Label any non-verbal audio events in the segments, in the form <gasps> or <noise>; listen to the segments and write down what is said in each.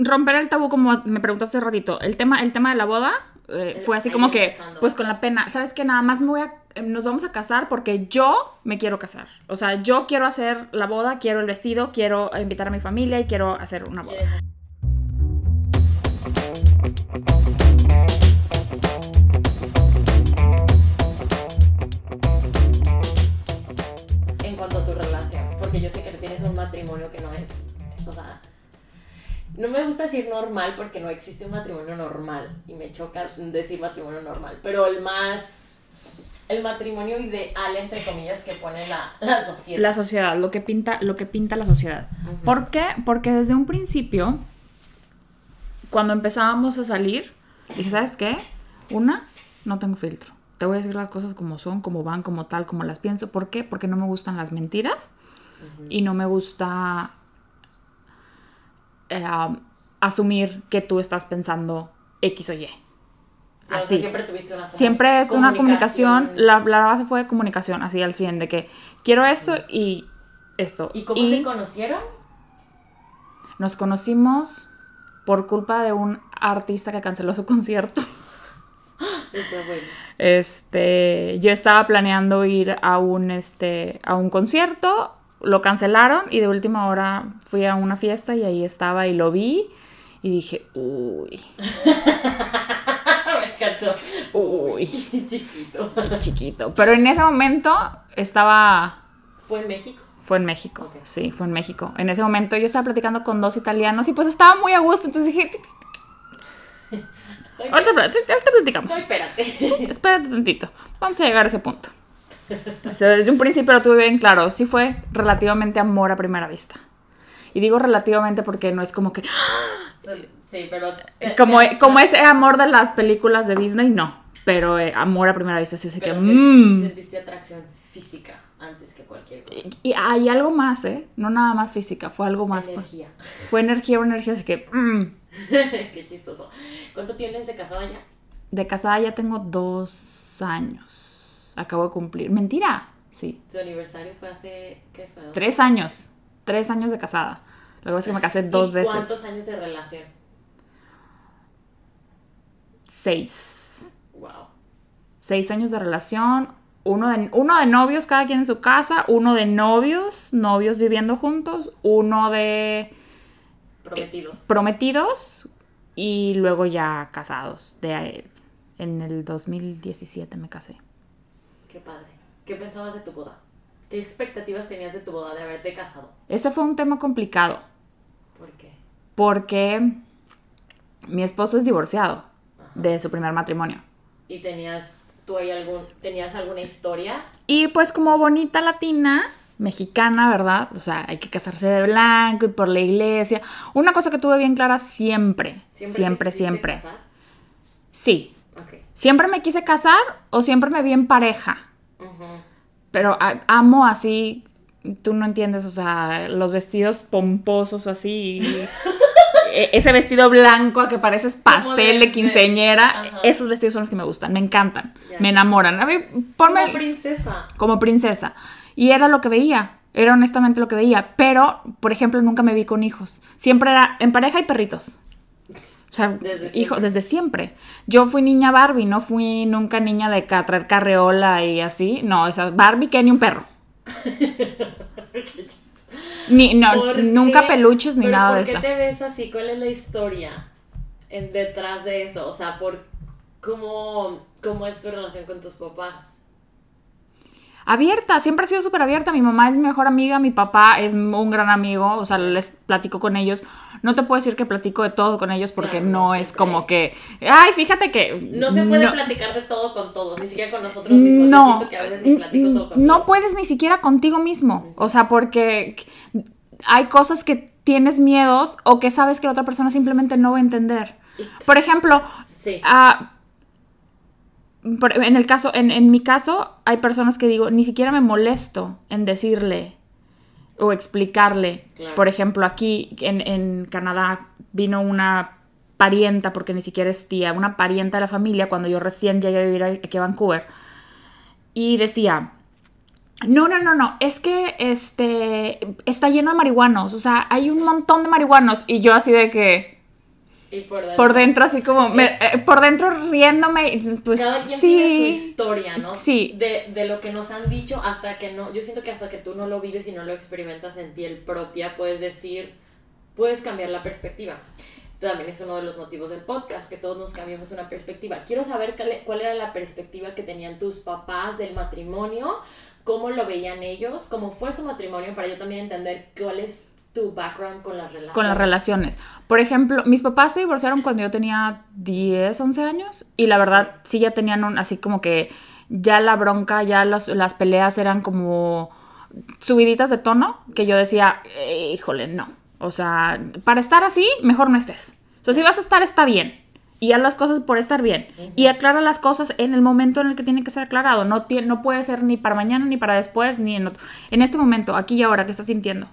romper el tabú, como me preguntaste hace ratito, el tema, el tema de la boda eh, fue así como que, pues con la pena, ¿sabes qué? Nada más me voy a, eh, nos vamos a casar porque yo me quiero casar. O sea, yo quiero hacer la boda, quiero el vestido, quiero invitar a mi familia y quiero hacer una boda. ¿Quieres- En cuanto a tu relación, porque yo sé que tienes un matrimonio que no es, o sea, no me gusta decir normal porque no existe un matrimonio normal y me choca decir matrimonio normal, pero el más, el matrimonio ideal entre comillas que pone la, la sociedad. La sociedad, lo que pinta, lo que pinta la sociedad. ¿Por qué? Porque desde un principio, cuando empezábamos a salir, dije, ¿sabes qué? Una, no tengo filtro. Te voy a decir las cosas como son, como van, como tal, como las pienso. ¿Por qué? Porque no me gustan las mentiras y no me gusta eh, um, asumir que tú estás pensando X o Y. Sea, Así. siempre tuviste una Siempre es una comunicación, la, la base fue comunicación, así al 100, de que quiero esto y esto. ¿Y cómo se conocieron? Nos conocimos por culpa de un artista que canceló su <laughs> concierto. Está bueno. Este, yo estaba planeando ir a un, este, a un concierto, lo cancelaron y de última hora fui a una fiesta y ahí estaba y lo vi y dije, uy, <laughs> Me encantó. uy, <laughs> Chiquito. <laughs> chiquito. Pero en ese momento estaba, ¿Fue en México? fue en México, sí, fue en México. En ese momento yo estaba platicando con dos italianos y pues estaba muy a gusto, entonces dije, ahorita, ahorita platicamos. No, espérate. Espérate tantito. Vamos a llegar a ese punto. <laughs> O sea, desde un principio lo tuve bien claro. Sí fue relativamente amor a primera vista. Y digo relativamente porque no es como que... Sí, pero... Como, como ese amor de las películas de Disney, no. Pero eh, amor a primera vista sí que... pero mm. sentiste atracción física antes que cualquier cosa. Y hay algo más, ¿eh? No nada más física, fue algo más. Fue, Energía. fue energía, una energía así que... mm. <laughs> Qué chistoso. ¿Cuánto tienes de casada ya? De casada ya tengo dos años. Acabo de cumplir. Mentira. Sí. Tu aniversario fue hace... ¿Qué fue? ¿Dos Tres años. Tres años de casada. Lo que pasa es que me casé dos ¿Y veces. ¿Cuántos años de relación? Seis. Wow. Seis años de relación. Uno de, uno de novios, cada quien en su casa. Uno de novios, novios viviendo juntos. Uno de Prometidos. prometidos. Y luego ya casados. De, en el 2017 me casé. Qué padre. ¿Qué pensabas de tu boda? ¿Qué expectativas tenías de tu boda de haberte casado? Ese fue un tema complicado. ¿Por qué? Porque mi esposo es divorciado de su primer matrimonio. ¿Y tenías tú ahí algún... ¿Tenías alguna historia? Y pues como bonita latina, mexicana, ¿verdad? O sea, hay que casarse de blanco y por la iglesia. Una cosa que tuve bien clara siempre, siempre, siempre. quisiste casar? Sí, siempre me quise casar o siempre me vi en pareja. Pero amo así, tú no entiendes, o sea, los vestidos pomposos así. <laughs> e- Ese vestido blanco a que pareces pastel de- de quinceñera, Ajá. esos vestidos son los que me gustan, me encantan, me enamoran. A mí, ponme Como princesa. como princesa. Y era lo que veía, era honestamente lo que veía. Pero, por ejemplo, nunca me vi con hijos. Siempre era en pareja y perritos. O sea, Desde hijo, siempre. desde siempre. Yo fui niña Barbie, no fui nunca niña de ca- traer carreola y así. No, esa Barbie que ni un perro. <laughs> Qué. Ni, no, ¿Por nunca qué? peluches ni ¿Pero nada ¿por de qué eso. te ves así? ¿Cuál es la historia en, detrás de eso? O sea, por cómo, cómo es tu relación con tus papás. Abierta, siempre ha sido súper abierta. Mi mamá es mi mejor amiga, mi papá es un gran amigo, o sea, les platico con ellos. No te puedo decir que platico de todo con ellos porque Claro, no es como que, ay, fíjate que... No se puede no- platicar de todo con todos, ni siquiera con nosotros mismos. Yo No, siento que a veces ni platico todo contigo. no puedes ni siquiera contigo mismo. O sea, porque hay cosas que tienes miedos o que sabes que la otra persona simplemente no va a entender. Por ejemplo, Sí. ah, por- en el caso, en, en mi caso, hay personas que digo, ni siquiera me molesto en decirle o explicarle. Claro. Por ejemplo, aquí en, en Canadá vino una parienta, porque ni siquiera es tía, una parienta de la familia cuando yo recién llegué a vivir aquí a Vancouver. Y decía, no, no, no, no, es que este está lleno de marihuanos, o sea, hay un montón de marihuanos. Y yo así de que, Y por dentro. Por dentro, así como, me- eh, por dentro riéndome, pues Cada quien sí. tiene su historia, ¿no? Sí. De, de lo que nos han dicho hasta que no. Yo siento que hasta que tú no lo vives y no lo experimentas en piel propia, puedes decir. Puedes cambiar la perspectiva. También es uno de los motivos del podcast, que todos nos cambiamos una perspectiva. Quiero saber cuál, cuál era la perspectiva que tenían tus papás del matrimonio, cómo lo veían ellos, cómo fue su matrimonio, para yo también entender cuál es tu background con las relaciones. con las relaciones. Por ejemplo, mis papás se divorciaron cuando yo tenía 10, 11 años y la verdad sí ya tenían un, así como que ya la bronca, ya los- las peleas eran como subiditas de tono, que yo decía, "Eh, híjole, no. O sea, para estar así, mejor no estés. O sea, si vas a estar, está bien. Y haz las cosas por estar bien. Y aclara las cosas en el momento en el que tiene que ser aclarado. No, tie- no puede ser ni para mañana, ni para después, ni en otro. En este momento, aquí y ahora, que estás sintiendo?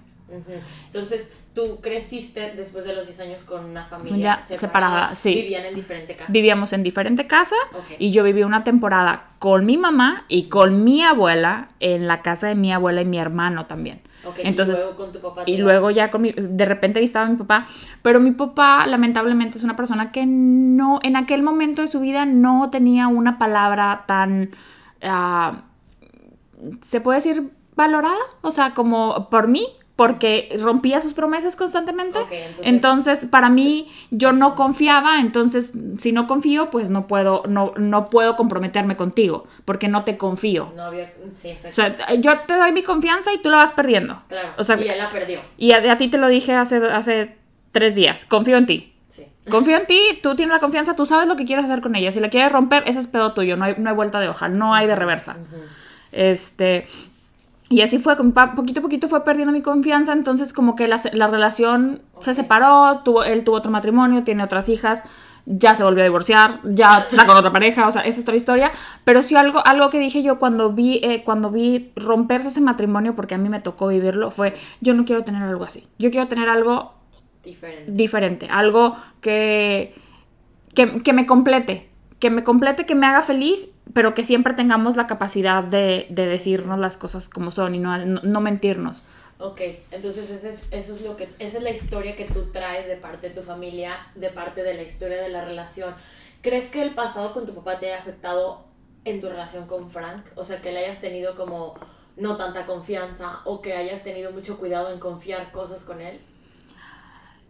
Entonces, tú creciste después de los 10 años con una familia Familia separada, sí. Vivían en diferente casa. Vivíamos en diferente casa y yo viví una temporada con mi mamá y con mi abuela en la casa de mi abuela y mi hermano también. Ok, Entonces, y luego con tu papá. y luego ya con mi, de repente visitaba a mi papá, pero mi papá lamentablemente es una persona que no, en aquel momento de su vida no tenía una palabra tan, ah, se puede decir valorada, o sea, como por mí, porque rompía sus promesas constantemente. Ok, entonces- entonces, para mí, yo no confiaba, entonces, si no confío, pues no puedo, no, no puedo comprometerme contigo, porque no te confío. No había. Sí. O sea, yo te doy mi confianza y tú la vas perdiendo. claro. O sea, y él la perdió. y a, a ti te lo dije hace, hace tres días. Confío en ti. Sí. <laughs> Confío en ti, tú tienes la confianza, tú sabes lo que quieres hacer con ella. Si la quieres romper, ese es pedo tuyo, no hay, no hay vuelta de hoja, no hay de reversa. Este. Y así fue, poquito a poquito fue perdiendo mi confianza, entonces como que la, la relación se separó, tuvo, él tuvo otro matrimonio, tiene otras hijas, ya se volvió a divorciar, ya está con otra pareja, o sea, esa es otra historia. Pero sí algo, algo que dije yo cuando vi, eh, cuando vi romperse ese matrimonio, porque a mí me tocó vivirlo, fue, yo no quiero tener algo así, yo quiero tener algo Diferente. diferente, algo que, que, que me complete, que me complete, que me haga feliz, pero que siempre tengamos la capacidad de, de decirnos las cosas como son y no, no, no mentirnos. Ok, entonces ese es, eso es lo que, esa es la historia que tú traes de parte de tu familia, de parte de la historia de la relación. ¿Crees que el pasado con tu papá te haya afectado en tu relación con Frank? O sea, que le hayas tenido como no tanta confianza o que hayas tenido mucho cuidado en confiar cosas con él.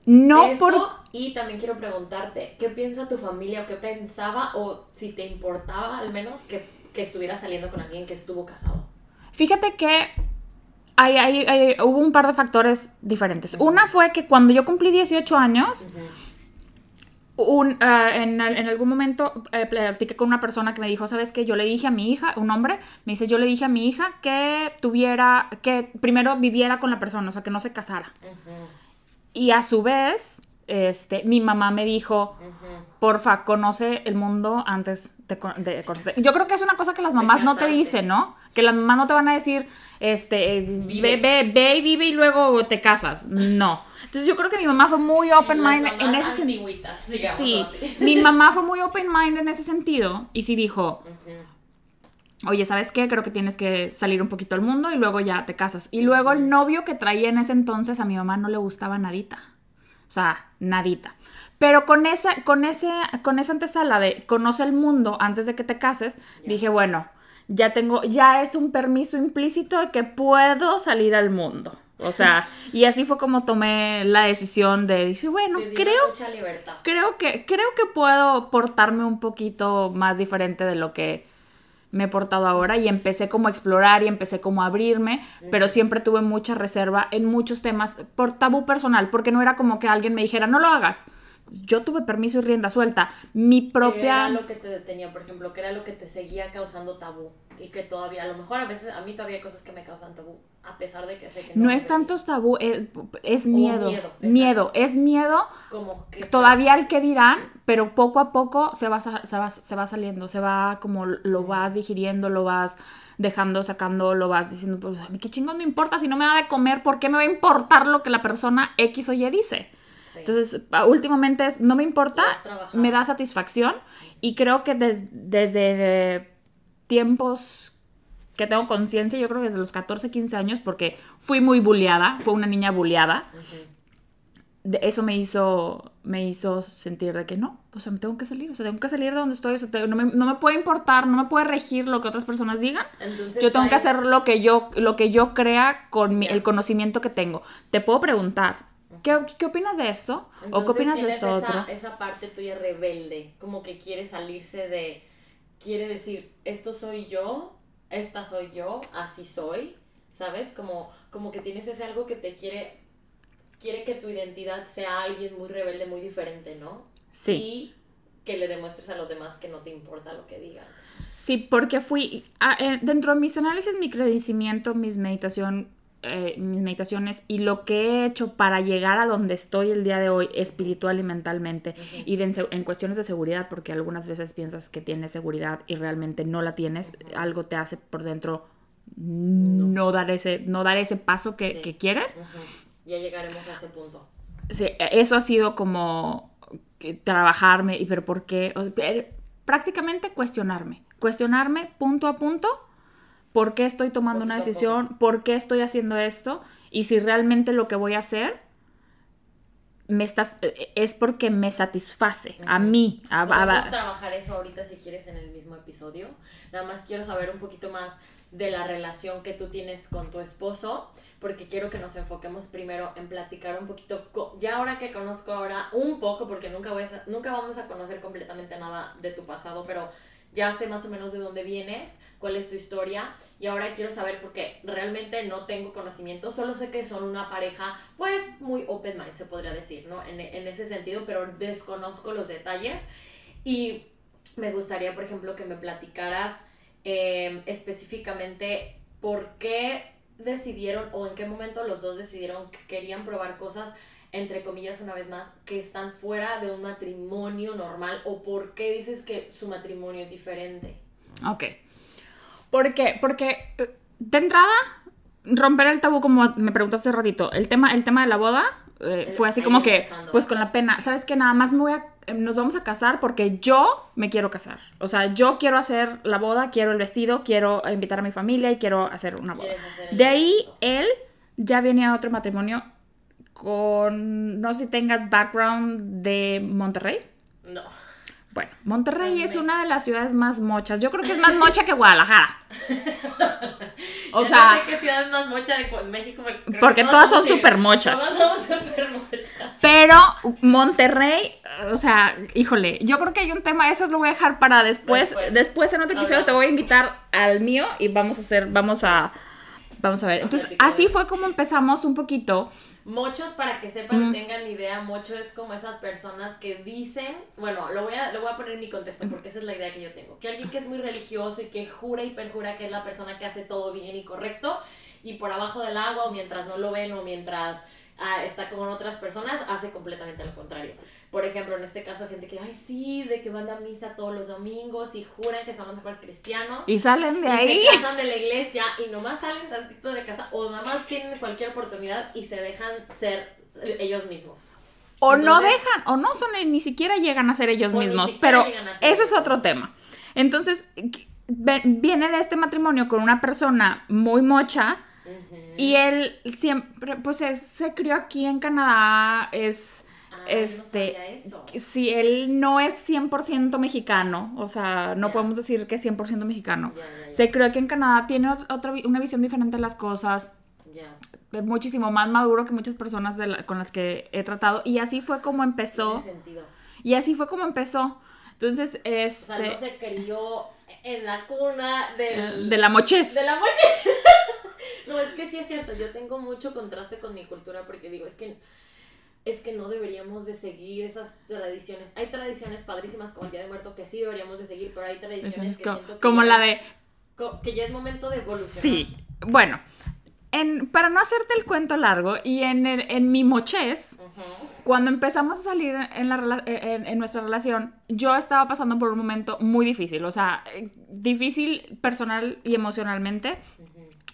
No Eso, por... y también quiero preguntarte, ¿qué piensa tu familia o qué pensaba o si te importaba al menos que, que estuvieras saliendo con alguien que estuvo casado? Fíjate que hay, hay- hay- hubo un par de factores diferentes. Una fue que cuando yo cumplí 18 años, un, ah, en, en algún momento eh, platiqué con una persona que me dijo, ¿sabes qué? Yo le dije a mi hija, un hombre, me dice, yo le dije a mi hija que tuviera, que primero viviera con la persona, o sea, que no se casara. Y a su vez, este, mi mamá me dijo, porfa, conoce el mundo antes de, de conocerte". Yo creo que es una cosa que las mamás no te dicen, ¿no? Que las mamás no te van a decir, este, Vive. ve, ve, ve y vive y luego te casas. No. Entonces yo creo que mi mamá fue muy open mind en ese sentido. Sí, así. mi mamá fue muy open mind en ese sentido y sí dijo, oye, ¿sabes qué? Creo que tienes que salir un poquito al mundo y luego ya te casas. Y luego el novio que traía en ese entonces a mi mamá no le gustaba nadita. O sea, nadita. Pero con esa, con ese, con esa antesala de conoce el mundo antes de que te cases, dije, bueno, ya tengo, ya es un permiso implícito de que puedo salir al mundo. O sea, <laughs> y así fue como tomé la decisión de decir, bueno, creo mucha libertad. creo que, creo que puedo portarme un poquito más diferente de lo que me he portado ahora y empecé como a explorar y empecé como a abrirme, pero siempre tuve mucha reserva en muchos temas por tabú personal, porque no era como que alguien me dijera, no lo hagas. Yo tuve permiso y rienda suelta. Mi ¿Qué propia... era lo que te detenía, por ejemplo? ¿Qué era lo que te seguía causando tabú? Y que todavía, a lo mejor a veces, a mí todavía hay cosas que me causan tabú, a pesar de que sé que No me es tanto tabú, es, es miedo. miedo, Miedo, es miedo Como que todavía el que dirán, pero poco a poco se va, se va, se va saliendo, se va como lo vas digiriendo, lo vas dejando, sacando, lo vas diciendo, pues a mí qué chingón me importa, si no me da de comer, ¿por qué me va a importar lo que la persona X o Y dice? Sí. Entonces, últimamente es, no me importa, me da satisfacción y creo que des- desde eh, tiempos que tengo conciencia, yo creo que desde los 14, 15 años, porque fui muy bulleada, fue una niña bulleada, de- eso me hizo, me hizo sentir de que no, o sea, me tengo que salir, o sea, tengo que salir de donde estoy, o sea, te- no, me, no me puede importar, no me puede regir lo que otras personas digan. Entonces, Yo tengo que hacer lo que yo, lo que yo crea con mi- el conocimiento que tengo. Te puedo preguntar, ¿qué, qué opinas de esto? ¿O qué Entonces opinas de esto esa, otro? esa parte tuya rebelde, como que quiere salirse de, quiere decir, esto soy yo, esta soy yo, así soy, ¿sabes? Como, como que tienes ese algo que te quiere, quiere que tu identidad sea alguien muy rebelde, muy diferente, ¿no? Sí. Y que le demuestres a los demás que no te importa lo que digan. Sí, porque fui, ah, eh, dentro de mis análisis, mi crecimiento, mis meditación, eh, mis meditaciones y lo que he hecho para llegar a donde estoy el día de hoy, espiritual y mentalmente, y de en, cuestiones de seguridad, porque algunas veces piensas que tienes seguridad y realmente no la tienes, algo te hace por dentro no, dar ese, no dar ese paso que, Sí. que quieres. Ya llegaremos a ese punto. Sí, eso ha sido como trabajarme, y pero ¿por qué? Eh, Prácticamente cuestionarme. Cuestionarme punto a punto por qué estoy tomando una decisión, por qué estoy haciendo esto, y si realmente lo que voy a hacer me estás, eh, es porque me satisface a mí. a- Podemos a- trabajar eso ahorita si quieres en el mismo episodio. Nada más quiero saber un poquito más de la relación que tú tienes con tu esposo, porque quiero que nos enfoquemos primero en platicar un poquito, ya ahora que conozco ahora un poco, porque nunca, voy a, nunca vamos a conocer completamente nada de tu pasado, pero ya sé más o menos de dónde vienes, cuál es tu historia, y ahora quiero saber porque realmente no tengo conocimiento, solo sé que son una pareja, pues muy open mind, se podría decir, ¿no? En, en ese sentido, pero desconozco los detalles, y me gustaría, por ejemplo, que me platicaras eh, específicamente por qué decidieron o en qué momento los dos decidieron que querían probar cosas, entre comillas, una vez más, que están fuera de un matrimonio normal o por qué dices que su matrimonio es diferente. Ok. ¿Por qué? Porque eh, de entrada, romper el tabú, como me preguntaste hace ratito, el tema, el tema de la boda eh, fue así como que, empezando. pues con la pena, ¿sabes qué? Nada más me voy a, eh, nos vamos a casar porque yo me quiero casar. O sea, yo quiero hacer la boda, quiero el vestido, quiero invitar a mi familia y quiero hacer una boda. Hacer De ahí, evento. él ya venía a otro matrimonio con, no sé si tengas background de Monterrey. No. Bueno, Monterrey es una de las ciudades más mochas. Yo creo que es más mocha que Guadalajara. <laughs> O sea, no sé qué ciudad es más mocha de México. porque todas son súper mochas. Todas somos súper mochas. pero Monterrey, o sea, híjole, yo creo que hay un tema, eso lo voy a dejar para después. Después. Después, en otro episodio te voy a invitar al mío y vamos a hacer, vamos a, vamos a ver. Entonces, así fue como empezamos un poquito. Mochos, para que sepan Mm. y tengan idea, mocho es como esas personas que dicen, bueno, lo voy, a, lo voy a poner en mi contexto porque esa es la idea que yo tengo, que alguien que es muy religioso y que jura y perjura que es la persona que hace todo bien y correcto y por abajo del agua o mientras no lo ven o mientras ah, está con otras personas, hace completamente lo contrario. Por ejemplo, en este caso, gente que, ay, sí, de que van a misa todos los domingos y juran que son los mejores cristianos. Y salen de Y ahí. se casan de la iglesia y nomás salen tantito de casa o nada más tienen cualquier oportunidad y se dejan ser ellos mismos. O no dejan, o no son, ni siquiera llegan a ser ellos mismos. Pero ese es otro tema. Entonces, viene de este matrimonio con una persona muy mocha. Y él siempre, pues es- se crió aquí en Canadá, es, No este, eso. si él no es 100% mexicano, o sea, no podemos decir que es 100% mexicano. Se crió aquí en Canadá, tiene ot- otra, una visión diferente de las cosas, Ya. es muchísimo más maduro que muchas personas de la- con las que he tratado, y así fue como empezó, y así fue como empezó. Entonces, O sea, este, no se crió en la cuna del, de la mochez. de la mocha. <laughs> no, es que sí es cierto. Yo tengo mucho contraste con mi cultura porque digo, es que es que no deberíamos de seguir esas tradiciones. Hay tradiciones padrísimas como el Día de Muerto que sí deberíamos de seguir, pero hay tradiciones que Co- siento que como ya la es- de co- que ya es momento de evolucionar. Sí, bueno, en, para no hacerte el cuento largo, y en, el- en mi Ujú. cuando empezamos a salir en, la, rela- en, en nuestra relación, yo estaba pasando por un momento muy difícil, o sea, eh, difícil personal y emocionalmente.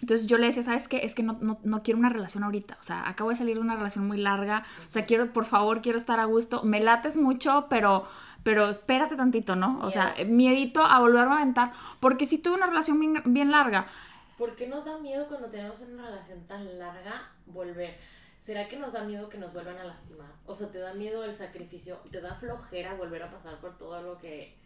Entonces yo le decía, ¿sabes qué? Es que no, no, no quiero una relación ahorita. O sea, acabo de salir de una relación muy larga. O sea, quiero, por favor, quiero estar a gusto. Me lates mucho, pero, pero espérate tantito, ¿no? O sea, Miedo. miedito a volverme a aventar. Porque si tuve una relación bien, bien larga. ¿Por qué nos da miedo cuando tenemos una relación tan larga volver? ¿será que nos da miedo que nos vuelvan a lastimar? O sea, te da miedo el sacrificio, te da flojera volver a pasar por todo lo que...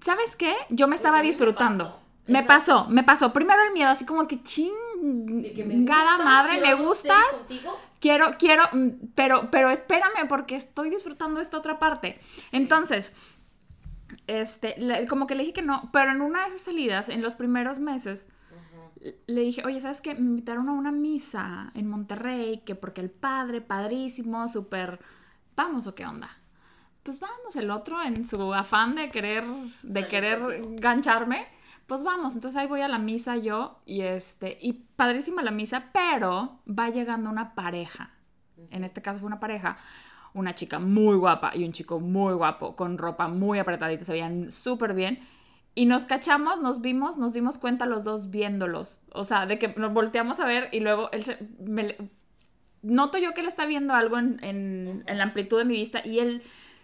¿Sabes qué? Yo me estaba disfrutando. Me Exacto. pasó, me pasó. Primero el miedo, así como que chingada madre, me gustas. contigo. Quiero, quiero, mm, pero, pero espérame porque estoy disfrutando esta otra parte. Entonces, este, le- como que le dije que no, pero en una de esas salidas, en los primeros meses, le dije, oye, ¿sabes qué? Me invitaron a una misa en Monterrey, que porque el padre, padrísimo, súper, vamos o qué onda. Pues vamos, el otro en su afán de querer, de querer gancharme, pues vamos, entonces ahí voy a la misa yo y este, y padrísima la misa, pero va llegando una pareja, en este caso fue una pareja, una chica muy guapa y un chico muy guapo, con ropa muy apretadita, se veían súper bien. Y nos cachamos, nos vimos, nos dimos cuenta los dos viéndolos. O sea, de que nos volteamos a ver y luego él se, me noto yo que él está viendo algo en, en- en la amplitud de mi vista y él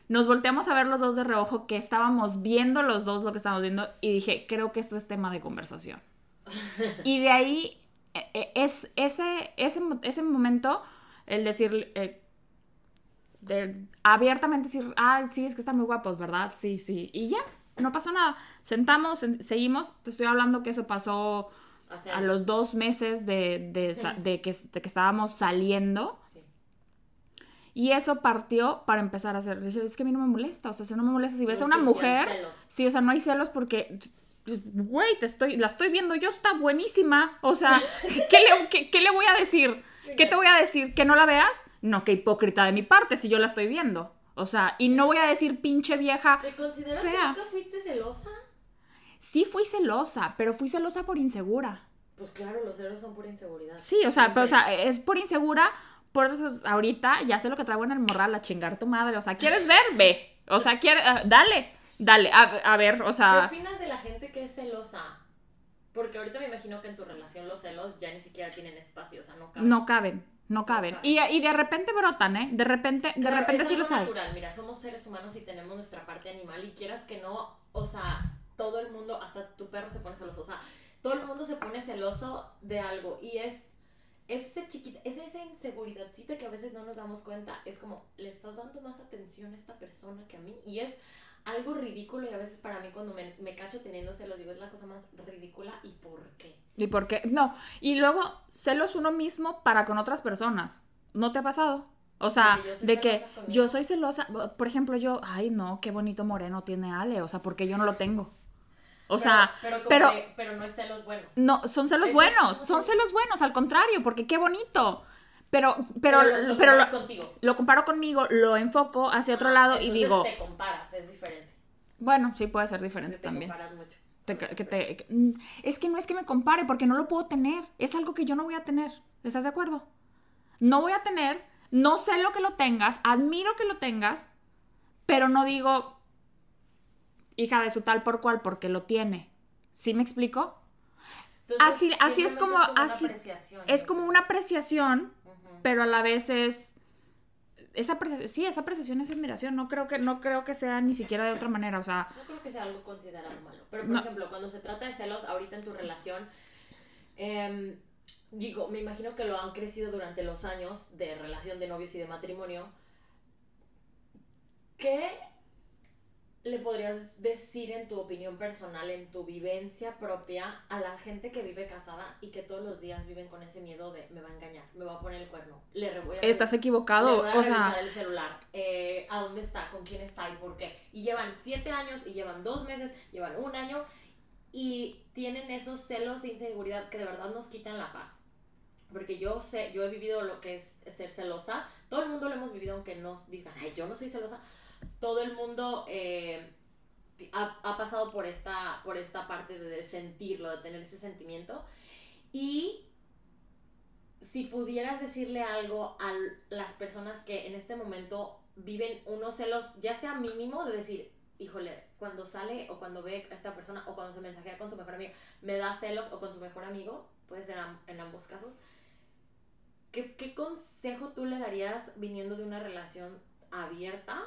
nos volteamos a ver los dos de reojo que estábamos viendo los dos lo que estábamos viendo y dije, creo que esto es tema de conversación. <laughs> y de ahí eh, eh, es ese, ese, ese momento, el decir, eh, de abiertamente decir, ah, sí, es que están muy guapos, ¿verdad? Sí, sí. Y ya, no pasó nada. Sentamos, en- seguimos. Te estoy hablando que eso pasó a los dos meses de, de, de que, de que estábamos saliendo. Y eso partió para empezar a hacer. Dije, es que a mí no me molesta. O sea, si no me molesta, si ves No a una mujer. celos. Sí, o sea, no hay celos porque. Güey, te estoy, la estoy viendo yo, está buenísima. O sea, <laughs> ¿qué le, qué- qué le voy a decir? ¿Qué te voy a decir? ¿Que no la veas? No, qué hipócrita de mi parte si yo la estoy viendo. O sea, y no voy a decir pinche vieja. ¿Te consideras Fea. que nunca fuiste celosa? Sí fui celosa, pero fui celosa por insegura. Pues claro, los celos son por inseguridad. Sí, o sea, pero, o sea, es por insegura. Por eso ahorita ya sé lo que traigo en el morral, a chingar tu madre. O sea, ¿quieres ver? Ve. O sea, ¿quieres? ah, dale, dale. A, a ver, o ¿Qué sea. opinas de la gente que es celosa? Porque ahorita me imagino que en tu relación los celos ya ni siquiera tienen espacio, o sea, no caben. No caben, no caben. caben. Y, y de repente brotan, ¿eh? De repente, de Claro, repente es sí algo los hay. natural, mira, somos seres humanos y tenemos nuestra parte animal y quieras que no, o sea, todo el mundo, hasta tu perro se pone celoso, o sea, todo el mundo se pone celoso de algo y es ese chiquita, es esa inseguridadcita que a veces no nos damos cuenta, es como, le estás dando más atención a esta persona que a mí y es algo ridículo y a veces para mí cuando me, me cacho teniendo celos digo, es la cosa más ridícula y por qué. ¿Y por qué? No. Y luego, celos uno mismo para con otras personas. ¿No te ha pasado? O sea, De que yo soy conmigo. yo celosa. Por ejemplo, yo, ay, no, qué bonito moreno tiene Ale. O sea, porque yo no lo tengo. O sea, pero, como pero, que- pero no es celos buenos. no, son celos buenos, son- celos buenos, al contrario, porque qué bonito. Pero, pero, Pero lo- lo pero comparas lo, contigo. lo comparo conmigo, lo enfoco hacia otro Ah, lado y digo, te comparas, es diferente. bueno, sí puede ser diferente Te también. comparas mucho. Te- que te- que- mm, es que no es que me compare, porque no lo puedo tener. Es algo que yo no voy a tener. ¿Estás de acuerdo? No voy a tener, no sé lo que lo tengas, admiro que lo tengas, pero no digo hija de su tal por cual porque lo tiene. ¿Sí me explico? Entonces, Así- así es como- una así- apreciación, Es como una apreciación, pero a la vez es esa sí, esa apreciación es admiración. No creo que no creo que sea ni siquiera de otra manera, o sea, No creo que sea algo considerado malo. Pero, por No. ejemplo, cuando se trata de celos, ahorita en tu relación, em, digo, me imagino que lo han crecido durante los años de relación de novios y de matrimonio. ¿Qué le podrías decir en tu opinión personal, en tu vivencia propia, a la gente que vive casada y que todos los días viven con ese miedo de me va a engañar, me va a poner el cuerno, le voy a estás Le equivocado, voy a o revisar sea, el celular, eh, a dónde está, con quién está y por qué. Y llevan siete años, y llevan dos meses, llevan un año, y tienen esos celos e inseguridad que de verdad nos quitan la paz. Porque yo sé, yo he vivido lo que es ser celosa. Todo el mundo lo hemos vivido, aunque nos digan, ay, yo no soy celosa. Todo el mundo eh, ha, ha pasado por esta, por esta parte de sentirlo, de tener ese sentimiento. Y si pudieras decirle algo a las personas que en este momento viven unos celos, ya sea mínimo, de decir, híjole, cuando sale o cuando ve a esta persona o cuando se mensajea con su mejor amigo, me da celos o con su mejor amigo, puede ser en ambos casos, ¿qué, qué consejo tú le darías viniendo de una relación abierta,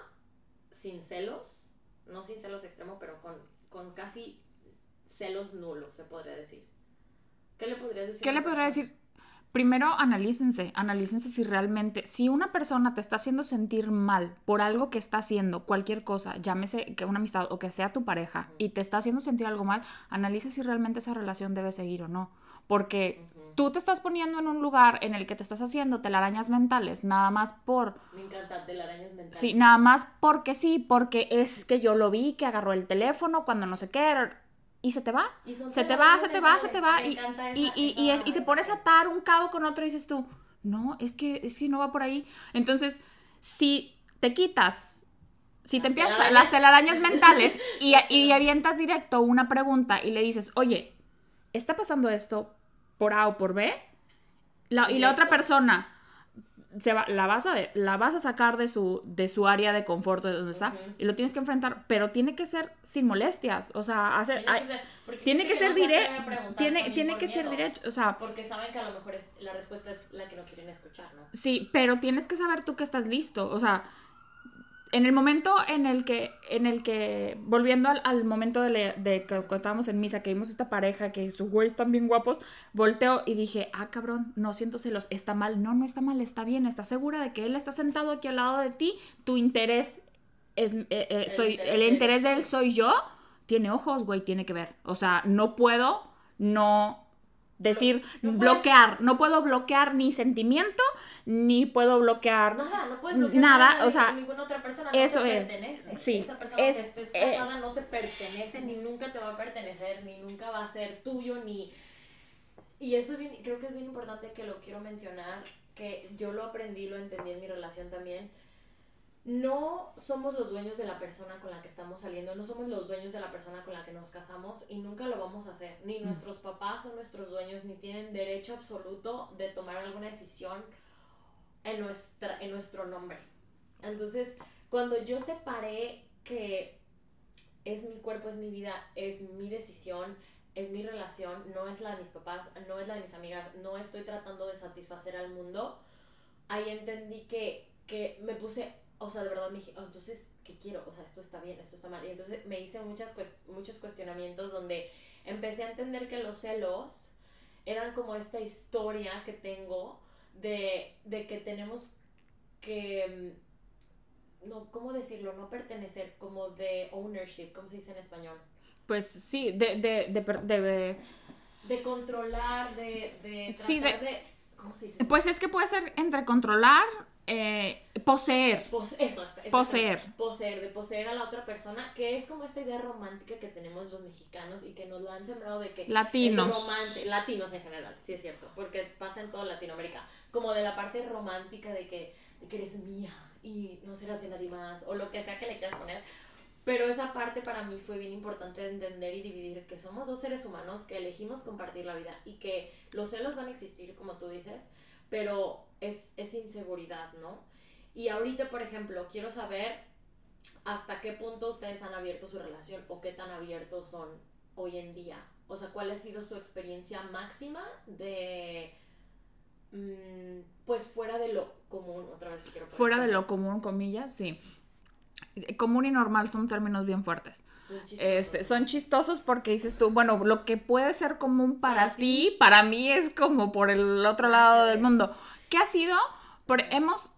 sin celos, no sin celos extremos, pero con, con casi celos nulos, se podría decir? ¿Qué le podrías decir? ¿qué le podría decir? primero analícense, analícense si realmente, si una persona te está haciendo sentir mal por algo que está haciendo, cualquier cosa, llámese que una amistad o que sea tu pareja, y te está haciendo sentir algo mal, analice si realmente esa relación debe seguir o no. Porque tú te estás poniendo en un lugar en el que te estás haciendo telarañas mentales, nada más por... Me encanta telarañas mentales. Sí, nada más porque sí, porque es que yo lo vi, que agarró el teléfono cuando no sé qué, y se te va. Y Se te va, se te va, se te va. Y, encanta y, esa- y, y, esa- es- y te pones a atar un cabo con otro y dices tú, no, es que, es que no va por ahí. Entonces, si te quitas, si te empiezas telarañas. las telarañas mentales <laughs> y, y avientas directo una pregunta y le dices, oye, ¿está pasando esto por A o por B? La- y la otra persona se va- la, vas a, de- la vas a sacar de su, de su área de confort, de donde está, y lo tienes que enfrentar, pero tiene que ser sin molestias. O sea, hacer, Tiene que ser, directo. Tiene, tiene que ser directo. O sea, Porque saben que a lo mejor es, la respuesta es la que no quieren escuchar, ¿no? sí, pero tienes que saber tú que estás listo. O sea, en el momento en el que, en el que, volviendo al, al momento de, le- de que cuando estábamos en misa, que vimos esta pareja, que sus güeyes están bien guapos, volteo y dije, ah, cabrón, no siento celos, está mal. No, no está mal, está bien. ¿Estás segura de que él está sentado aquí al lado de ti? Tu interés es, eh, eh, soy, interés el interés de él soy yo. Tiene ojos, güey, tiene que ver. O sea, no puedo no decir, no puedes- bloquear. No puedo bloquear ni sentimiento, ni puedo bloquear Nada, no puedes bloquear Nada, nada o sea, ninguna otra persona. No eso te es, pertenece. sí, Esa persona es- que estés eh, casada no te pertenece, ni nunca te va a pertenecer, ni nunca va a ser tuyo, ni... Y eso es bien, creo que es bien importante que lo quiero mencionar, que yo lo aprendí, lo entendí en mi relación también. No somos los dueños de la persona con la que estamos saliendo, no somos los dueños de la persona con la que nos casamos y nunca lo vamos a hacer. Ni nuestros papás son nuestros dueños, ni tienen derecho absoluto de tomar alguna decisión en, nuestra, en nuestro nombre. Entonces, cuando yo separé que es mi cuerpo, es mi vida, es mi decisión, es mi relación, no es la de mis papás, no es la de mis amigas, no estoy tratando de satisfacer al mundo, ahí entendí que, que me puse, o sea, de verdad me dije, "Oh, entonces, ¿qué quiero? O sea, esto está bien, esto está mal. Y entonces me hice muchas cuest- muchos cuestionamientos donde empecé a entender que los celos eran como esta historia que tengo de, de que tenemos que, mm, no, ¿cómo decirlo? No pertenecer, como de ownership, ¿cómo se dice en español? Pues sí, de, de, de, de- De controlar, de, de tratar Sí, de- de, ¿Cómo se dice? Pues es que puede ser entre controlar, eh, poseer. Pos- eso. Poseer. Poseer, de poseer a la otra persona, que es como esta idea romántica que tenemos los mexicanos y que nos lo han sembrado de que Latinos. romance, latinos en general, sí es cierto, porque pasa en toda Latinoamérica, como de la parte romántica de que, de que eres mía y no serás de nadie más, o lo que sea que le quieras poner. Pero esa parte para mí fue bien importante de entender y dividir que somos dos seres humanos que elegimos compartir la vida y que los celos van a existir, como tú dices, pero es, es inseguridad, ¿no? Y ahorita, por ejemplo, quiero saber hasta qué punto ustedes han abierto su relación o qué tan abiertos son hoy en día. O sea, ¿cuál ha sido su experiencia máxima de... mm, pues fuera de lo común, otra vez quiero poner Fuera de lo común, comillas, sí. Común y normal son términos bien fuertes. Son chistosos. Este, son chistosos porque dices tú, bueno, lo que puede ser común para, Para ti, para mí es como por el otro lado del mundo. ¿Qué ha sido? Por, hemos...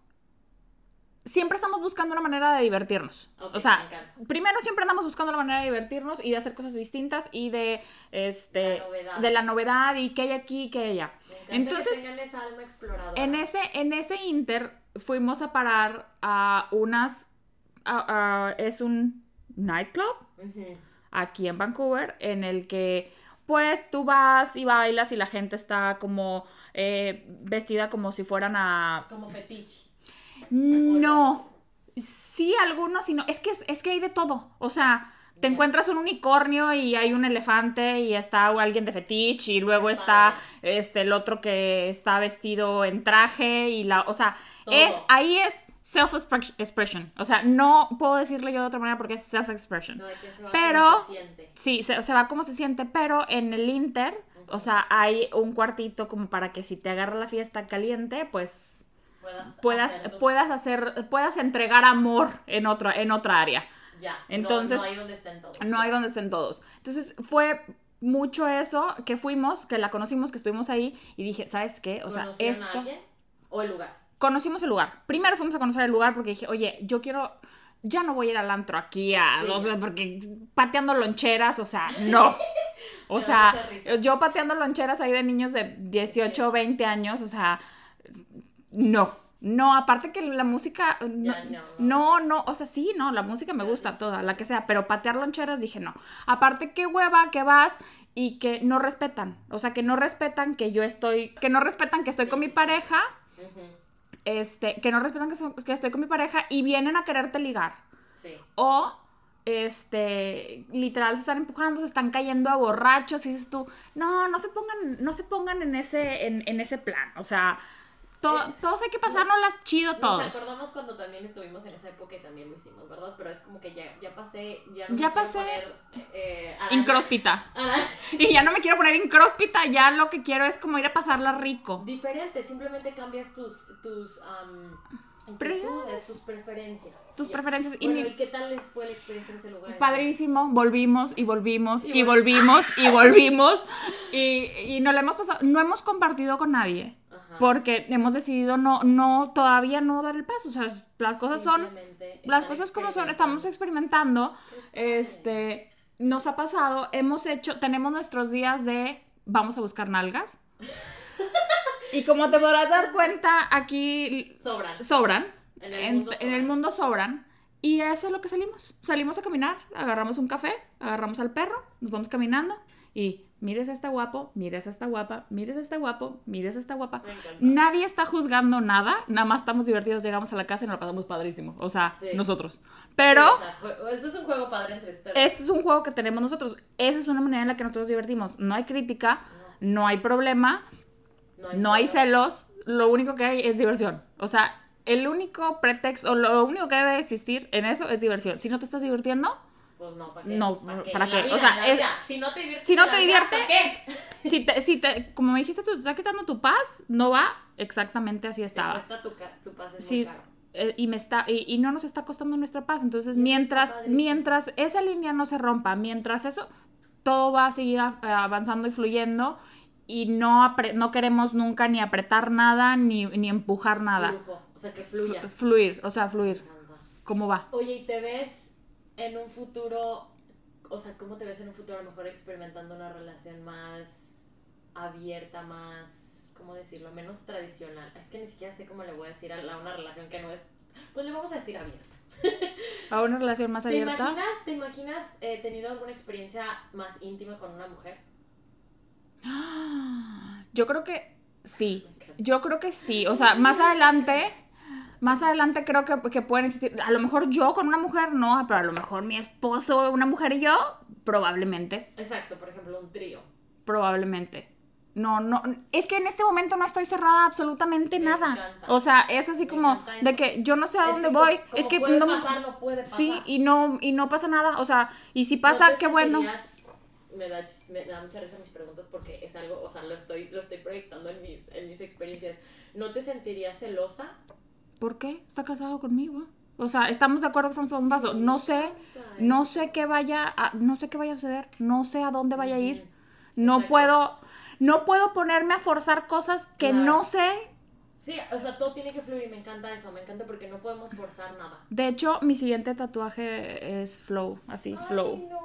Siempre estamos buscando una manera de divertirnos. O sea, primero siempre andamos buscando la manera de divertirnos y de hacer cosas distintas y de este La novedad. de la novedad y qué hay aquí, qué hay allá. Me Entonces, que tengan esa alma exploradora. en ese, en ese inter fuimos a parar a unas. a- a- es un nightclub aquí en Vancouver en el que pues tú vas y bailas y la gente está como eh, vestida como si fueran a... Como fetiche. No, sí algunos, sino es que es, es que hay de todo, o sea... Te encuentras un unicornio y hay un elefante y está alguien de fetiche y luego está este el otro que está vestido en traje y la, o sea, Todo. es ahí es self expression, o sea, no puedo decirle yo de otra manera porque es self expression. Cada quien se va Pero- se siente. Sí, se, se va como se siente, pero en el Inter, o sea, hay un cuartito como para que si te agarra la fiesta caliente, pues Puedas, puedas, hacer tus- puedas hacer, puedas entregar amor en otra, en otra área. Ya. Entonces- No, no hay donde estén todos. No hay donde estén todos. Entonces fue mucho eso, que fuimos, que la conocimos, que estuvimos ahí y dije, ¿sabes qué? O sea, ¿Conocieron esto... a alguien o el lugar? Conocimos el lugar. Primero fuimos a conocer el lugar porque dije, oye, yo quiero... Ya no voy a ir al antro aquí a... Sí. sea, porque pateando loncheras, o sea, no. <laughs> O sea, yo pateando loncheras ahí de niños de 18, 18. 20 años, o sea, no. No, aparte que la música, no, no. no, no, o sea, sí, no, la música me gusta toda, la que sea, pero patear loncheras dije no. Aparte, qué hueva que vas y que no respetan, o sea, que no respetan que yo estoy, que no respetan que estoy con mi pareja, este, que no respetan que, estoy con mi pareja y vienen a quererte ligar. Sí. O, este, literal se están empujando, se están cayendo a borrachos y dices tú, no, no se pongan, no se pongan en ese, en, en ese plan. O sea, to- Eh, todos hay que pasárnoslas las chido Nos todos. acordamos cuando también estuvimos en esa época y también lo hicimos, ¿verdad? Pero es como que ya, ya pasé, ya no me Ya quiero pasé. poner, eh, Incróspita. <laughs> Y ya no me quiero poner incróspita, ya lo que quiero es como ir a pasarla rico. Diferente, simplemente cambias tus, tus tus preferencias. Tus Ya. preferencias. Y Bueno, mi- ¿y qué tal les fue la experiencia en ese lugar? Padrísimo, volvimos y volvimos Y y, vol- volvimos y <laughs> volvimos y, y no le hemos pasado, no hemos compartido con nadie Ajá. porque hemos decidido no, no, todavía no dar el paso, o sea, las cosas son, las cosas como son, estamos experimentando, este, nos ha pasado, hemos hecho, tenemos nuestros días de vamos a buscar nalgas <laughs> y como te podrás dar cuenta, aquí Sobran. sobran. En el En, mundo en el sobran. mundo sobran. Y eso es lo que salimos. Salimos a caminar, agarramos un café, agarramos al perro, nos vamos caminando y mires a esta guapo, mires a esta guapa, mires a esta guapo, mires a esta guapa. Nadie está juzgando nada, nada más estamos divertidos, llegamos a la casa y nos la pasamos padrísimo. O sea, Sí. nosotros. Pero eso es un juego padre entre ustedes. eso es un juego que tenemos nosotros. Esa es una manera en la que nosotros divertimos. No hay crítica, no hay problema, no hay celos, lo único que hay es diversión. O sea, el único pretexto, o lo único que debe existir en eso es diversión. Si no te estás divirtiendo, Pues no, ¿para qué? No, ¿Para qué? ¿para En qué? la vida, O sea, es- si no te diviertes, si no te divierte- ¿para qué? si te, si te, como me dijiste, tú te está quitando tu paz, no va exactamente así Te estaba. tu, pase es Sí, muy caro. eh, y me está y, y no nos está costando nuestra paz. Entonces, mientras mientras esa línea no se rompa, mientras eso todo va a seguir a- avanzando y fluyendo y no no queremos nunca ni apretar nada ni, ni empujar nada. Flujo, o sea, que fluya. Flu- Fluir, o sea, fluir. ¿Cómo va? Oye, ¿y te ves en un futuro, o sea, cómo te ves en un futuro a lo mejor experimentando una relación más abierta, más, ¿cómo decirlo? Menos tradicional. Es que ni siquiera sé cómo le voy a decir a la- una relación que no es, pues le vamos a decir abierta. <laughs> ¿A una relación más ¿Te abierta? imaginas, te imaginas eh, tenido alguna experiencia más íntima con una mujer? <gasps> Yo creo que sí. Yo creo que sí. O sea, más adelante, más adelante creo que, que pueden existir. A lo mejor yo con una mujer no, pero a lo mejor mi esposo, una mujer y yo, probablemente. Exacto, por ejemplo, un trío. Probablemente. No, no, es que en este momento no estoy cerrada a absolutamente Me nada. encanta. O sea, es así Me como de que yo no sé a Es dónde que voy. co- como es que puede no pasar, no puede pasar. Sí, y no y no pasa nada, o sea, y si pasa, ¿No te qué bueno. Me da, me da mucha risa mis preguntas porque es algo, o sea, lo estoy, lo estoy proyectando en mis, en mis experiencias. ¿No te sentirías celosa? ¿Por qué? Está casado conmigo. O sea, estamos de acuerdo que estamos un paso. No sé, no sé qué vaya a, no sé qué vaya a suceder, no sé a dónde vaya a ir. No Exacto. puedo, no puedo ponerme a forzar cosas que Claro. no sé. Sí, o sea, todo tiene que fluir. Me encanta eso, me encanta porque no podemos forzar nada. De hecho, mi siguiente tatuaje es flow, así, Ay, flow. no.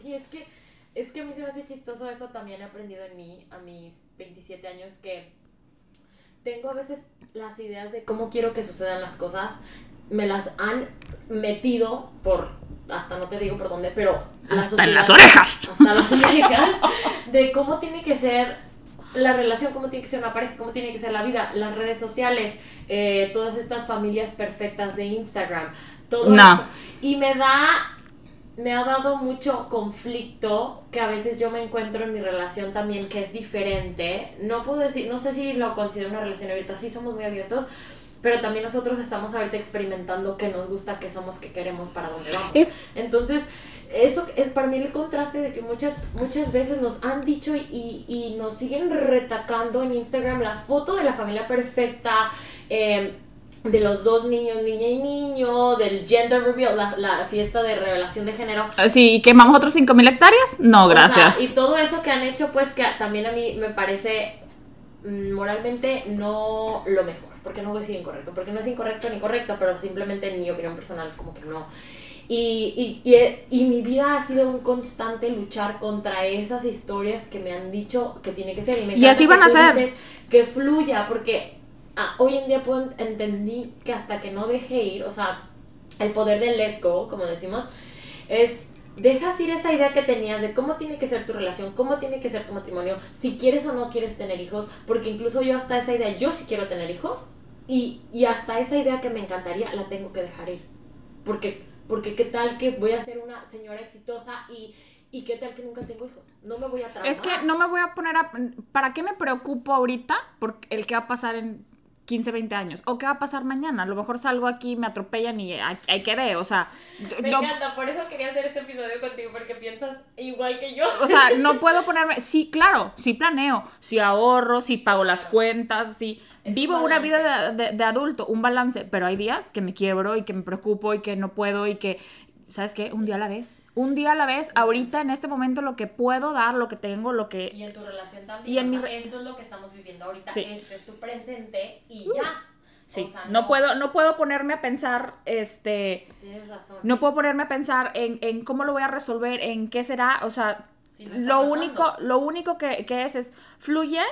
Sí, es que, es que a mí se me hace chistoso eso. También he aprendido en mí a mis 27 años que tengo a veces las ideas de cómo quiero que sucedan las cosas. Me las han metido por, hasta no te digo por dónde, pero la Hasta en las orejas. <laughs> Hasta las orejas. De cómo tiene que ser la relación, cómo tiene que ser una pareja, cómo tiene que ser la vida, las redes sociales, eh, todas estas familias perfectas de Instagram, todo No. eso. Y me da, me ha dado mucho conflicto que a veces yo me encuentro en mi relación también que es diferente. No puedo decir, no sé si lo considero una relación abierta, sí somos muy abiertos. Pero también nosotros estamos ahorita experimentando qué nos gusta, qué somos, qué queremos, para dónde vamos. Es, Entonces, eso es para mí el contraste de que muchas, muchas veces nos han dicho y, y nos siguen retacando en Instagram la foto de la familia perfecta, eh, de los dos niños, niña y niño, del gender reveal, la, la fiesta de revelación de género. Ah, Sí, ¿y quemamos otros 5000 hectáreas? No, O sea, gracias. y todo eso que han hecho, pues que también a mí me parece mm, moralmente no lo mejor. Porque no voy a decir incorrecto, porque no es incorrecto ni correcto, pero simplemente en mi opinión personal como que no. Y, y, y, y mi vida ha sido un constante luchar contra esas historias que me han dicho que tiene que ser. Y, me Y así van a ser. que fluya, porque ah, hoy en día puedo, entendí que hasta que no deje ir, o sea, el poder del let go, como decimos, es dejas ir esa idea que tenías de cómo tiene que ser tu relación, cómo tiene que ser tu matrimonio, si quieres o no quieres tener hijos, porque incluso yo hasta esa idea, yo sí quiero tener hijos, y, y hasta esa idea que me encantaría, la tengo que dejar ir. Porque, porque qué tal que voy a ser una señora exitosa y, y qué tal que nunca tengo hijos. No me voy a traumar. Es que no me voy a poner a... ¿Para qué me preocupo ahorita por el que va a pasar en 15, 20 años? ¿O qué va a pasar mañana? A lo mejor salgo aquí, me atropellan y hay, que ver, o sea... Me no- encanta, por eso quería hacer este episodio contigo, porque piensas igual que yo. o sea, no <laughs> puedo ponerme... Sí, claro, sí planeo, sí ahorro, sí pago las cuentas, sí... Es Vivo un una vida de, de- de adulto, un balance, pero hay días que me quiebro y que me preocupo y que no puedo y que... ¿Sabes qué? Un día a la vez. Un día a la vez. Ahorita, en este momento, lo que puedo dar, lo que tengo, lo que... Y en tu relación también. Y en o mi sea, esto es lo que estamos viviendo ahorita. Sí. Uh, Este es tu presente y ya. Sí, O sea, no, puedo, no puedo ponerme a pensar, este, Tienes razón. no puedo ponerme a pensar en, en cómo lo voy a resolver, en qué será, o sea, no lo pasando. único, lo único que, que es es fluye,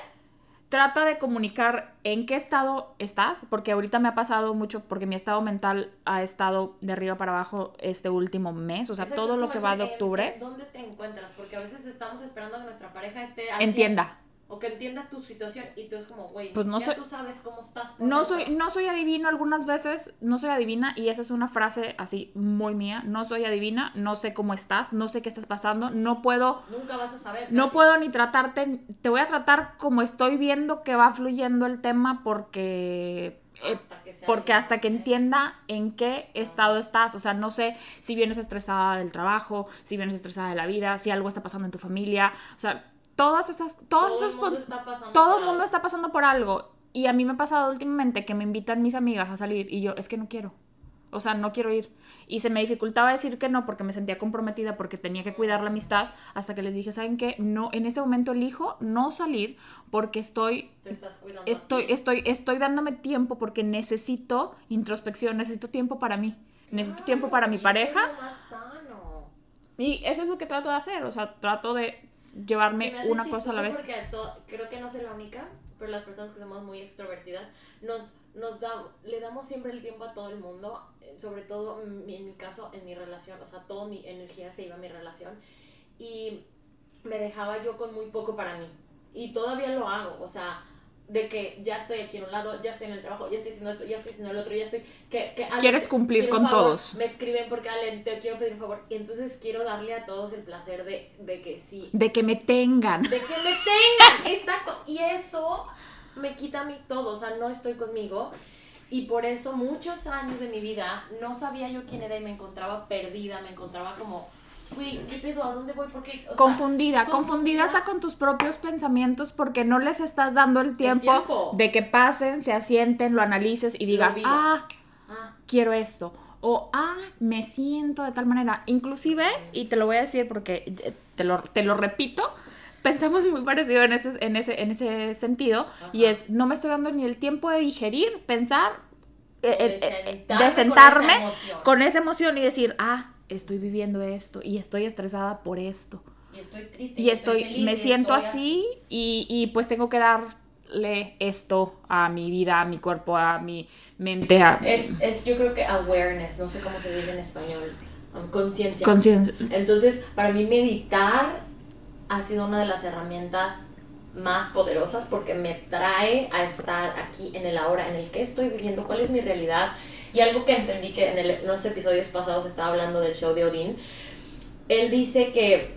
trata de comunicar en qué estado estás, porque ahorita me ha pasado mucho, porque mi estado mental ha estado de arriba para abajo este último mes, o sea, Exacto, todo lo que va de octubre, ¿Dónde te encuentras? Porque a veces estamos esperando que nuestra pareja esté al entienda. 100, O que entienda tu situación y tú es como, güey, Pues no soy- tú sabes cómo estás. No soy, no soy adivino algunas veces, no soy adivina y esa es una frase así muy mía, no soy adivina, no sé cómo estás, no sé qué estás pasando, no puedo, Nunca vas a saber. no puedo ni tratarte, te voy a tratar como estoy viendo que va fluyendo el tema porque... eh, Hasta que sea porque hasta que ¿eh? entienda en qué estado estás, o sea, no sé si vienes estresada del trabajo, si vienes estresada de la vida, si algo está pasando en tu familia, o sea, todas esas, todos Todo esos el mundo está pasando. todo por el mundo algo. está pasando por algo. Y a mí me ha pasado últimamente que me invitan mis amigas a salir y yo, es que no quiero. O sea, no quiero ir. Y se me dificultaba decir que no porque me sentía comprometida, porque tenía que cuidar la amistad, hasta que les dije, ¿saben qué? No, en este momento elijo no salir porque estoy, Te estás cuidando. estoy, estoy, estoy dándome tiempo porque necesito introspección, necesito tiempo para mí, necesito tiempo para mi eso pareja. es lo más sano. Y eso es lo que trato de hacer, o sea, trato de llevarme hace una cosa a la vez. Porque to- creo que no soy la única, pero las personas que somos muy extrovertidas nos, nos da, le damos siempre el tiempo a todo el mundo, eh, sobre todo en mi caso, en mi relación, o sea, toda mi energía se iba a mi relación y me dejaba yo con muy poco para mí. Y todavía lo hago, o sea, de que ya estoy aquí en un lado, ya estoy en el trabajo, ya estoy haciendo esto, ya estoy haciendo el otro, ya estoy... Que, que, Ale, Quieres cumplir con favor, todos. Me escriben porque Ale, te quiero pedir un favor. Y entonces quiero darle a todos el placer de, de que sí, De que me tengan. de que me tengan, <laughs> exacto. Y eso me quita a mí todo, o sea, no estoy conmigo. Y por eso muchos años de mi vida no sabía yo quién era y me encontraba perdida, me encontraba como, güey, ¿qué pedo? ¿A dónde voy? Porque, o sea, confundida, confundida hasta con tus propios pensamientos porque no les estás dando el tiempo, tiempo. de que pasen, se asienten, lo analices y digas, ah, Ah, quiero esto. O, ah, me siento de tal manera. Inclusive, y te lo voy a decir porque eh, te lo, te lo repito, pensamos muy parecido en ese, en ese, en ese sentido. Y es, no me estoy dando ni el tiempo de digerir, pensar, eh, De eh, sentarme de con sentarme esa con esa emoción y decir, ah, estoy viviendo esto y estoy estresada por esto y estoy triste. y estoy, feliz, me y siento estoy así y, y pues tengo que darle esto a mi vida, a mi cuerpo, a mi mente, a Es, es, yo creo que awareness, no sé cómo se dice en español, um, conciencia. conciencia. Entonces, para mí meditar ha sido una de las herramientas más poderosas porque me trae a estar aquí en el ahora, en el que estoy viviendo, cuál es mi realidad. Y algo que entendí que en, el- los episodios pasados estaba hablando del show de Odín, él dice que,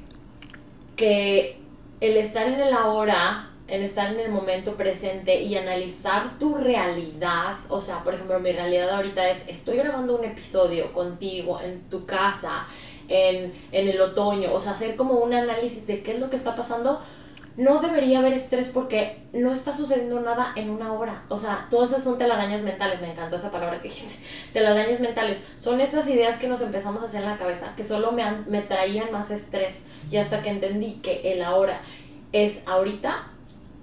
que el estar en el ahora, el estar en el momento presente y analizar tu realidad, o sea, por ejemplo, mi realidad ahorita es, estoy grabando un episodio contigo en tu casa, en, en el otoño, o sea, hacer como un análisis de qué es lo que está pasando, no debería haber estrés porque no está sucediendo nada en una hora. O sea, todas esas son telarañas mentales, me encantó esa palabra que dijiste. <laughs> Telarañas mentales. Son esas ideas que nos empezamos a hacer en la cabeza, que solo me, me traían más estrés. Y hasta que entendí que el ahora es ahorita,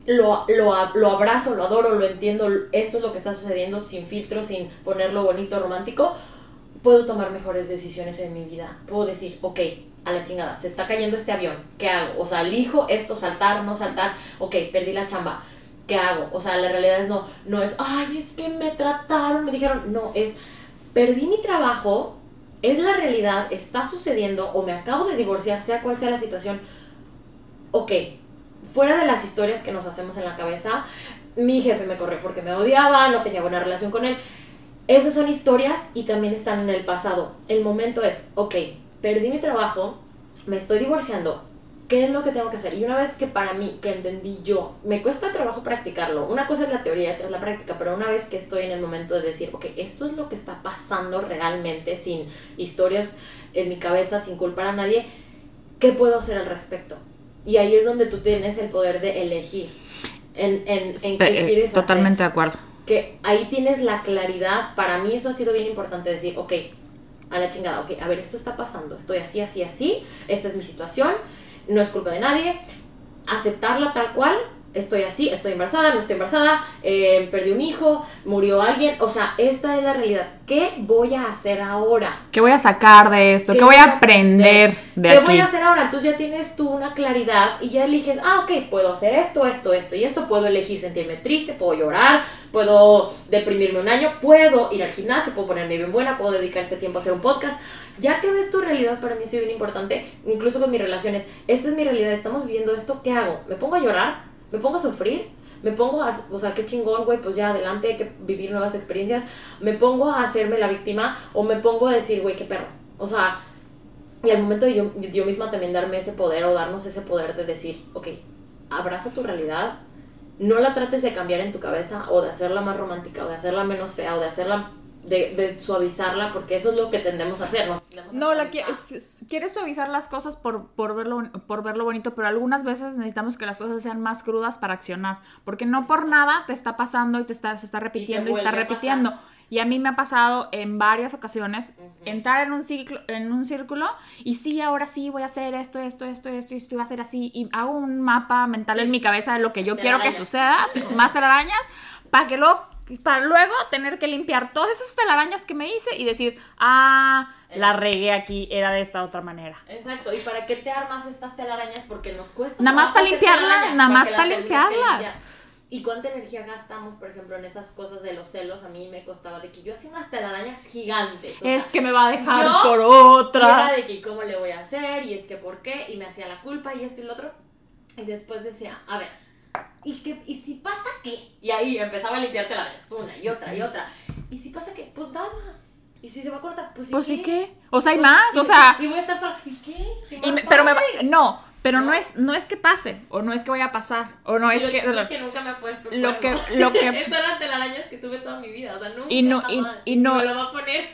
lo, lo, lo abrazo, lo adoro, lo entiendo, esto es lo que está sucediendo sin filtro, sin ponerlo bonito, romántico, puedo tomar mejores decisiones en mi vida. Puedo decir, ok, a la chingada, se está cayendo este avión, ¿qué hago? O sea, elijo esto, saltar, no saltar, ok, perdí la chamba, ¿qué hago? O sea, la realidad es no, no es, ay, es que me trataron, me dijeron, no, es, perdí mi trabajo, es la realidad, está sucediendo, o me acabo de divorciar, sea cual sea la situación, ok, fuera de las historias que nos hacemos en la cabeza, mi jefe me corrió porque me odiaba, no tenía buena relación con él, esas son historias y también están en el pasado. El momento es, ok, perdí mi trabajo, me estoy divorciando, ¿qué es lo que tengo que hacer? Y una vez que para mí, que entendí yo, me cuesta trabajo practicarlo, una cosa es la teoría y otra es la práctica, pero una vez que estoy en el momento de decir, ok, esto es lo que está pasando realmente, sin historias en mi cabeza, sin culpar a nadie, ¿qué puedo hacer al respecto? Y ahí es donde tú tienes el poder de elegir en, en, en qué Eh, quieres Totalmente hacer. de acuerdo. Que ahí tienes la claridad. Para mí eso ha sido bien importante decir, ok, a la chingada, ok, a ver, esto está pasando, estoy así, así, así, esta es mi situación, no es culpa de nadie, aceptarla tal cual, estoy así, estoy embarazada, no estoy embarazada, eh, perdí un hijo, murió alguien, o sea, esta es la realidad. ¿Qué voy a hacer ahora? ¿Qué voy a sacar de esto? ¿Qué, voy a aprender de ¿Qué aquí? voy a hacer ahora? Entonces ya tienes tú una claridad y ya eliges, ah, ok, puedo hacer esto, esto, esto y esto, puedo elegir sentirme triste, puedo llorar, puedo deprimirme un año, puedo ir al gimnasio, puedo ponerme bien buena, puedo dedicar este tiempo a hacer un podcast. Ya que ves tu realidad, para mí es bien importante, incluso con mis relaciones, esta es mi realidad, estamos viviendo esto, ¿qué hago? ¿Me pongo a llorar? ¿Me pongo a sufrir? Me pongo a, o sea, qué chingón, güey, pues ya adelante, hay que vivir nuevas experiencias. Me pongo a hacerme la víctima o me pongo a decir, güey, qué perro. O sea, y al momento de yo, yo misma también darme ese poder o darnos ese poder de decir, ok, abraza tu realidad, no la trates de cambiar en tu cabeza o de hacerla más romántica o de hacerla menos fea o de hacerla, de, de suavizarla, porque eso es lo que tendemos a hacer. Nos tendemos a No, la suavizar. quieres, quieres suavizar las cosas por, por, verlo, por verlo bonito, pero algunas veces necesitamos que las cosas sean más crudas para accionar, porque no por nada te está pasando y te está, se está repitiendo y, está repitiendo. Y a mí me ha pasado en varias ocasiones entrar en un, ciclo, en un círculo y sí, ahora sí voy a hacer esto, esto, esto, esto y esto va a ser así. Y hago un mapa mental Sí. en mi cabeza de lo que yo quiero que suceda, más telarañas, para que luego, para luego tener que limpiar todas esas telarañas que me hice y decir, ah, la regué aquí, era de esta otra manera. Exacto, ¿y para qué te armas estas telarañas? Porque nos cuesta. Nada más para limpiarlas, nada más para limpiarlas. limpiar. ¿Y cuánta energía gastamos, por ejemplo, en esas cosas de los celos? A mí me costaba de que yo hacía unas telarañas gigantes. o es sea, que me va a dejar yo- por otra. era de que cómo le voy a hacer, y es que por qué, y me hacía la culpa, y esto y lo otro. Y después decía, a ver, ¿y, qué, ¿y si pasa qué? Y ahí empezaba a limpiarte la una y otra y otra. ¿Y si pasa qué? Pues nada. ¿Y si se va a cortar? Pues ¿y Pues qué? sí que, o sea, hay Pues, más, ¿y o sea, Y voy a estar sola. ¿Y qué? ¿Qué y me- pero me va, no, pero no. No. es no es que pase o no es que vaya a pasar o no Y es lo que, es que nunca me ha puesto lo que lo que <laughs> Esas eran telarañas que tuve toda mi vida, o sea, nunca Y no- y- jamás. y no- Me lo va a poner.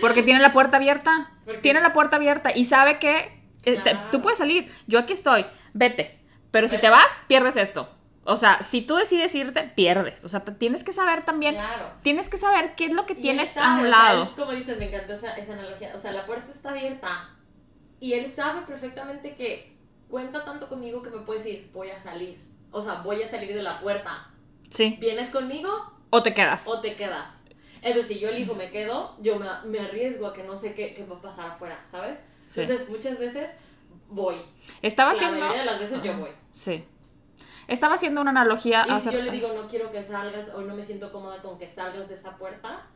porque tiene la puerta abierta, tiene la puerta abierta y sabe que eh, te- Claro. tú puedes salir, yo aquí estoy, vete, pero si te vas pierdes esto. O sea, si tú decides irte, pierdes. O sea, tienes que saber también, Claro. tienes que saber qué es lo que Y él tienes sabe, a o un sea, lado. él, como dicen, me encantó esa, esa analogía. O sea, la puerta está abierta. Y él sabe perfectamente que cuenta tanto conmigo que me puede decir, voy a salir. O sea, voy a salir de la puerta. Sí. ¿Vienes conmigo O te quedas. o te quedas? Entonces, si yo elijo me quedo, yo me, me arriesgo a que no sé qué, qué va a pasar afuera, ¿sabes? Sí. Entonces, muchas veces voy. Estaba La haciendo. mayoría de las veces yo voy. Sí. Estaba haciendo una analogía Y si yo le digo no quiero que salgas o no me siento cómoda con que salgas de esta puerta,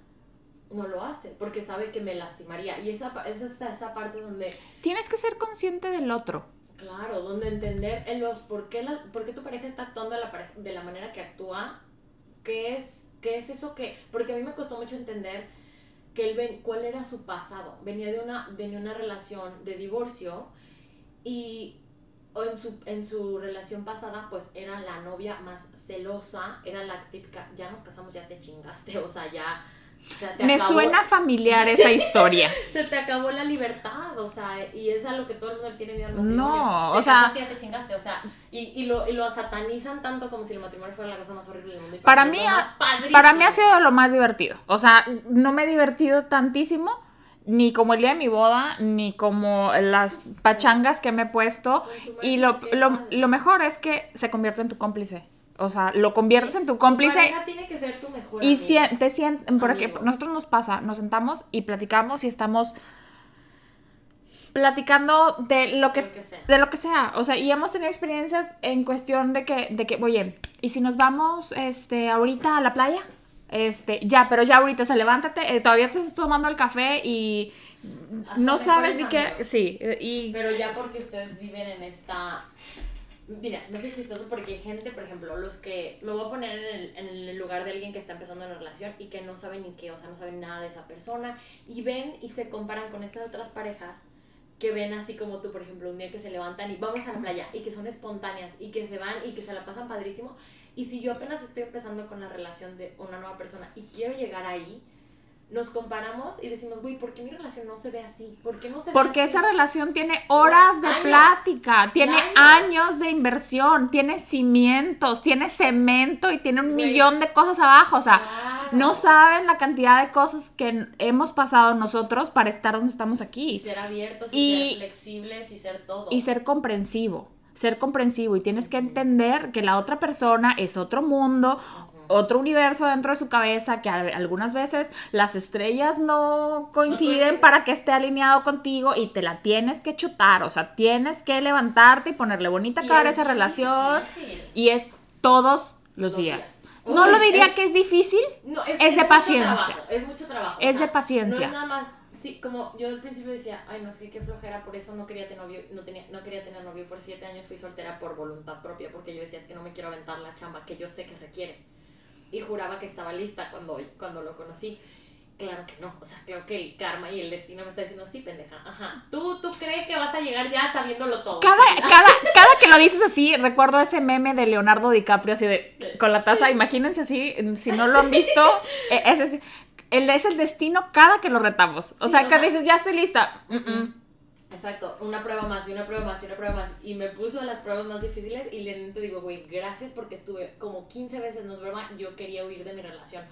no lo hace porque sabe que me lastimaría. Y esa, pa- es hasta esa parte donde, Tienes que ser consciente del otro. claro, donde entender en los por qué, la, por qué tu pareja está actuando de la, de la manera que actúa, qué es, qué es eso que... Porque a mí me costó mucho entender que él ven, cuál era su pasado. Venía de una, de una relación de divorcio y o en su, en su relación pasada, pues era la novia más celosa, era la típica, ya nos casamos, ya te chingaste, o sea, ya O sea, te Me acabó- suena familiar esa historia. <laughs> Se te acabó la libertad, o sea, y es a lo que todo el mundo le tiene miedo al No, matrimonio. o Te sea- casaste, ya te chingaste, o sea, y, y, lo, y lo satanizan tanto como si el matrimonio fuera la cosa más horrible del mundo. Y Para mí mí, ha- para mí ha sido lo más divertido. O sea, no me he divertido tantísimo, ni como el día de mi boda, ni como las pachangas que me he puesto. Tu Y lo, lo, lo mejor es que se convierte en tu cómplice. O sea, lo conviertes en tu Tu cómplice. pareja tiene que ser tu mejor Y sien- te sientes, porque Amigo. nosotros nos pasa, nos sentamos y platicamos y estamos platicando de lo que, Lo que de lo que sea, o sea, y hemos tenido experiencias en cuestión de que, de que, oye, ¿y si nos vamos, este, ahorita a la playa? Este, ya, pero ya ahorita, o sea, levántate, eh, todavía te estás tomando el café y no sabes ni qué, sí, eh, y Pero ya porque ustedes viven en esta... Mira, se me hace chistoso porque hay gente, por ejemplo, los que... Me voy a poner en el, en el lugar de alguien que está empezando una relación y que no saben ni qué, o sea, no saben nada de esa persona. Y ven y se comparan con estas otras parejas que ven así como tú, por ejemplo, un día que se levantan y vamos a la playa y que son espontáneas y que se van y que se la pasan padrísimo. Y si yo apenas estoy empezando con la relación de una nueva persona y quiero llegar ahí, nos comparamos y decimos, güey, ¿por qué mi relación no se ve así? ¿Por qué no se ve Porque así?" esa relación tiene horas de Años. plática, tiene Años. años. de inversión, tiene cimientos, tiene cemento y tiene un Güey. millón de cosas abajo. O sea, Claro. no saben la cantidad de cosas que hemos pasado nosotros para estar donde estamos Y aquí. ser abiertos y, Y- ser flexibles y ser todo. Y ser comprensivo, ser comprensivo. Y tienes que entender que la otra persona es otro mundo, otro universo dentro de su cabeza, que algunas veces las estrellas no coinciden para que esté alineado contigo y te la tienes que chutar. O sea, tienes que levantarte y ponerle bonita cara a es esa relación. difícil. Y es todos los, Los días. días. No Uy, lo diría es- que es difícil, No, es de paciencia. trabajo, es mucho trabajo. Es de paciencia. No es nada más, sí, como yo al principio decía, ay, no, es que qué flojera, por eso no quería tener novio, no, tenía, no quería tener novio por siete años, fui soltera por voluntad propia, porque yo decía, es que no me quiero aventar la chamba que yo sé que requiere. Y juraba que estaba lista cuando, cuando lo conocí. Claro que no, o sea, claro que el karma y el destino me está diciendo, sí, pendeja, ajá. Tú, tú crees que vas a llegar ya sabiéndolo todo. Cada, <laughs> cada, cada que lo dices así, recuerdo ese meme de Leonardo DiCaprio así de con la taza, imagínense así, si no lo han visto, <laughs> eh, ese el, es el destino cada que lo retamos. O Sí, sea, que dices, ya estoy lista. Mm, mm. Exacto, una prueba más y una prueba más y una prueba más. Y me puso a las pruebas más difíciles y le digo, güey, gracias porque estuve como 15 veces, no es broma, yo quería huir de mi relación.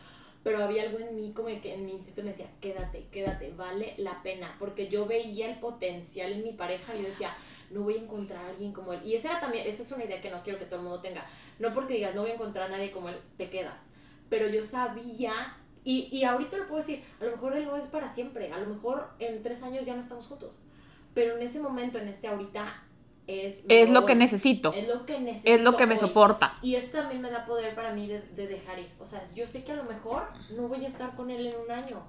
Pero había algo en mí como que en mi instinto me decía, quédate, quédate, vale la pena. Porque yo veía el potencial en mi pareja y yo decía, no voy a encontrar a alguien como él. Y esa era también, esa es una idea que no quiero que todo el mundo tenga. No porque digas, no voy a encontrar a nadie como él, te quedas. Pero yo sabía, y, y ahorita lo puedo decir, a lo mejor él no es para siempre. A lo mejor en tres años ya no estamos juntos. Pero en ese momento, en este ahorita, es... Es lo que necesito, Es lo que necesito. es lo que me hoy. soporta. Y eso también me da poder para mí de, de dejar ir. O sea, yo sé que a lo mejor no voy a estar con él en un año.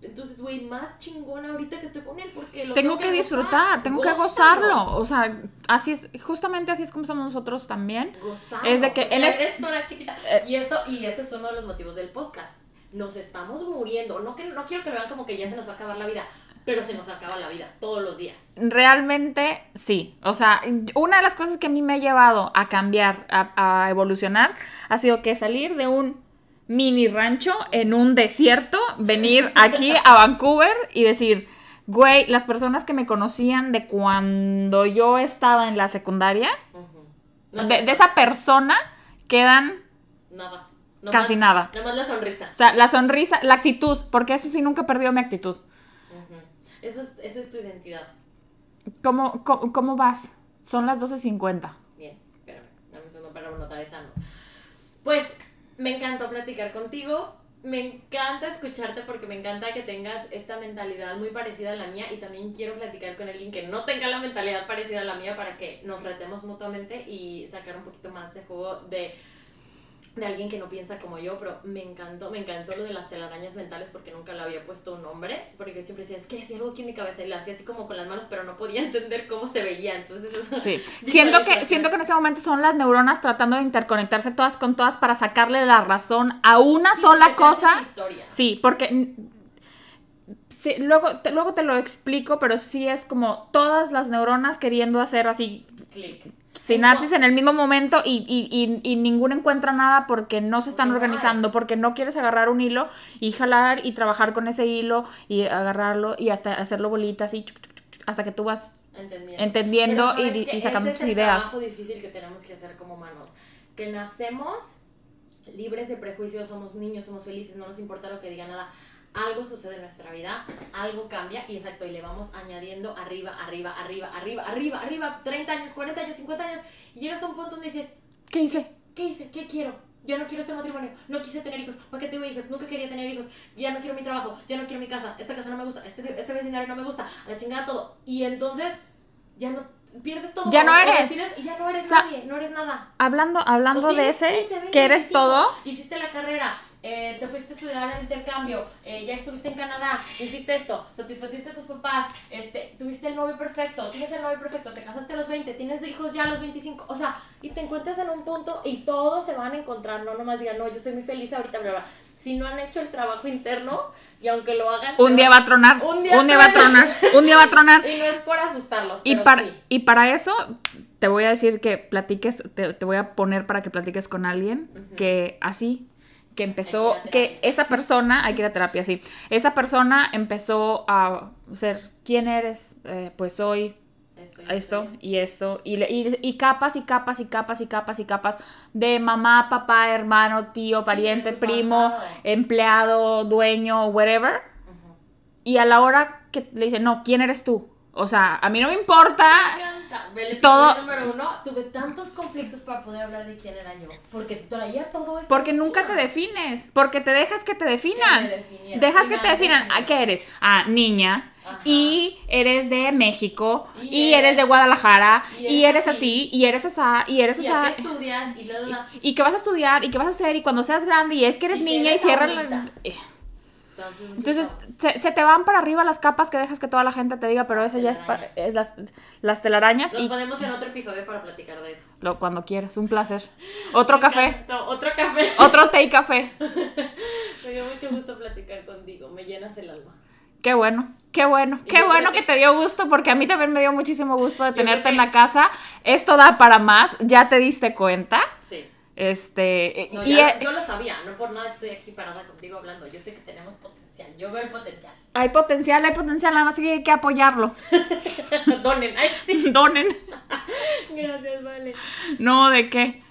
Entonces, güey, más chingón ahorita que estoy con él porque lo Tengo que gozar. disfrutar, tengo que Gózalo. gozarlo. O sea, así es, justamente así es como somos nosotros también. Gozarlo. Es de que él es- vida es una chiquita. Eh. Y eso, y ese es uno de los motivos del podcast. Nos estamos muriendo. No, que, no quiero que lo vean como que ya se nos va a acabar la vida, pero se nos acaba la vida todos los días. Realmente sí. O sea, una de las cosas que a mí me ha llevado a cambiar, a, a evolucionar, ha sido que salir de un mini rancho en un desierto, venir <laughs> aquí a Vancouver y decir, güey, las personas que me conocían de cuando yo estaba en la secundaria. No de, de esa persona quedan Nada. No casi más- nada. Nada más la sonrisa. O sea, la sonrisa, la actitud, porque eso sí nunca perdió mi actitud. Eso, es, eso es tu identidad. ¿Cómo, cómo, cómo vas? Son las 12.50. Bien, espérame, dame un segundo para anotar esa no. Pues me encantó platicar contigo. Me encanta escucharte porque me encanta que tengas esta mentalidad muy parecida a la mía y también quiero platicar con alguien que no tenga la mentalidad parecida a la mía para que nos retemos mutuamente y sacar un poquito más de juego de, de alguien que no piensa como yo, pero me encantó, me encantó lo de las telarañas mentales porque nunca le había puesto un nombre, porque yo siempre decía, es que hacía algo aquí en mi cabeza y lo hacía así como con las manos, pero no podía <laughs> entender cómo se veía, entonces eso- Sí. <laughs> Siento que, siento que en ese momento son las neuronas tratando de interconectarse todas con todas para sacarle la razón a una Sí, sola cosa. Sí, porque sí, luego, te, luego te lo explico, pero sí es como todas las neuronas queriendo hacer así Clic. sinapsis en el mismo momento y, y, y, y ninguno encuentra nada porque no se están organizando, porque no quieres agarrar un hilo y jalar y trabajar con ese hilo y agarrarlo y hasta hacerlo bolitas y hasta que tú vas entendiendo, Entendiendo Pero y- ¿sabes y qué? sacando Ese es el ideas. trabajo difícil que tenemos que hacer como humanos, que nacemos libres de prejuicios, somos niños, somos felices, no nos importa lo que diga nada. Algo sucede en nuestra vida, algo cambia y exacto, y le vamos añadiendo arriba, arriba, arriba, arriba, arriba, arriba, 30 años, 40 años, 50 años, y llegas a un punto donde dices, ¿Qué hice? ¿qué hice? ¿Qué quiero? Ya no quiero este matrimonio, no quise tener hijos, ¿para qué tengo hijos? Nunca quería tener hijos, ya no quiero mi trabajo, ya no quiero mi casa, esta casa no me gusta, este, este vecindario no me gusta, a la chingada todo. Y entonces ya no pierdes todo. Ya no o- o eres. decides ya no eres Sa- nadie, no eres nada. Hablando, hablando O de ese, 15, 20, que eres 25, todo, Hiciste la carrera, eh, te fuiste a estudiar el intercambio, eh, ya estuviste en Canadá, hiciste esto, satisfaciste a tus papás, este, tuviste el novio perfecto, tienes el novio perfecto, te casaste a los 20, tienes hijos ya a los 25, o sea, y te encuentras en un punto y todos se van a encontrar, no nomás digan, no, yo soy muy feliz ahorita, bla, bla. Si no han hecho el trabajo interno y aunque lo hagan... un día va a tronar, Un un día día, va a tronar, un día va a tronar. <laughs> Y no es por asustarlos, Y para, sí. y para eso te voy a decir que platiques, te, te voy a poner para que platiques con alguien que así, que empezó, que esa persona, hay que ir a terapia, sí, esa persona empezó a ser, ¿quién eres? Eh, pues soy Esto, y esto esto. y esto, y, le- y, y capas y capas y capas y capas y capas de mamá, papá, hermano, tío, pariente, primo, pasado. empleado, dueño, whatever. Y a la hora que le dicen, no, ¿quién eres tú? O sea, a mí no me importa. Me encanta. El Todo- número uno, tuve tantos conflictos para poder hablar de quién era yo. Porque traía todo esto. Porque nunca te defines. Porque te dejas que te definan. Que. Dejas Y que te definan. ¿A qué eres? Ah, niña. Ajá. Y eres de México. Y Y, eres, de eres- Guadalajara. y Y eres eres, así. Y eres esa. Y eres ¿Y a qué esa. estudias? Y la, la, la. Y que vas a estudiar. Y que vas a hacer. Y cuando seas grande. Y es que eres Y que niña. eres y cierra la. Eh. Entonces, se, se te van para arriba las capas que dejas que toda la gente te diga, pero Las eso ya es, las, las telarañas Nos y ponemos en otro episodio para platicar de eso. lo, cuando quieras, un placer. Otro café. Otro café. <laughs> otro té y café. <laughs> Me dio mucho gusto platicar contigo. Me llenas el alma. Qué bueno, qué bueno, Y qué bueno que que- te dio gusto porque a mí también me dio muchísimo gusto de tenerte en la casa. Esto da para más, ya te diste cuenta. Sí. Este, No, y ya- eh, yo lo sabía, no por nada estoy aquí parada contigo hablando. Yo sé que tenemos potencial. Yo veo el potencial. hay potencial, hay potencial, nada más que hay que apoyarlo. <laughs> Donen. Ay, sí. <laughs> Donen. <laughs> Gracias, vale. No, ¿de qué?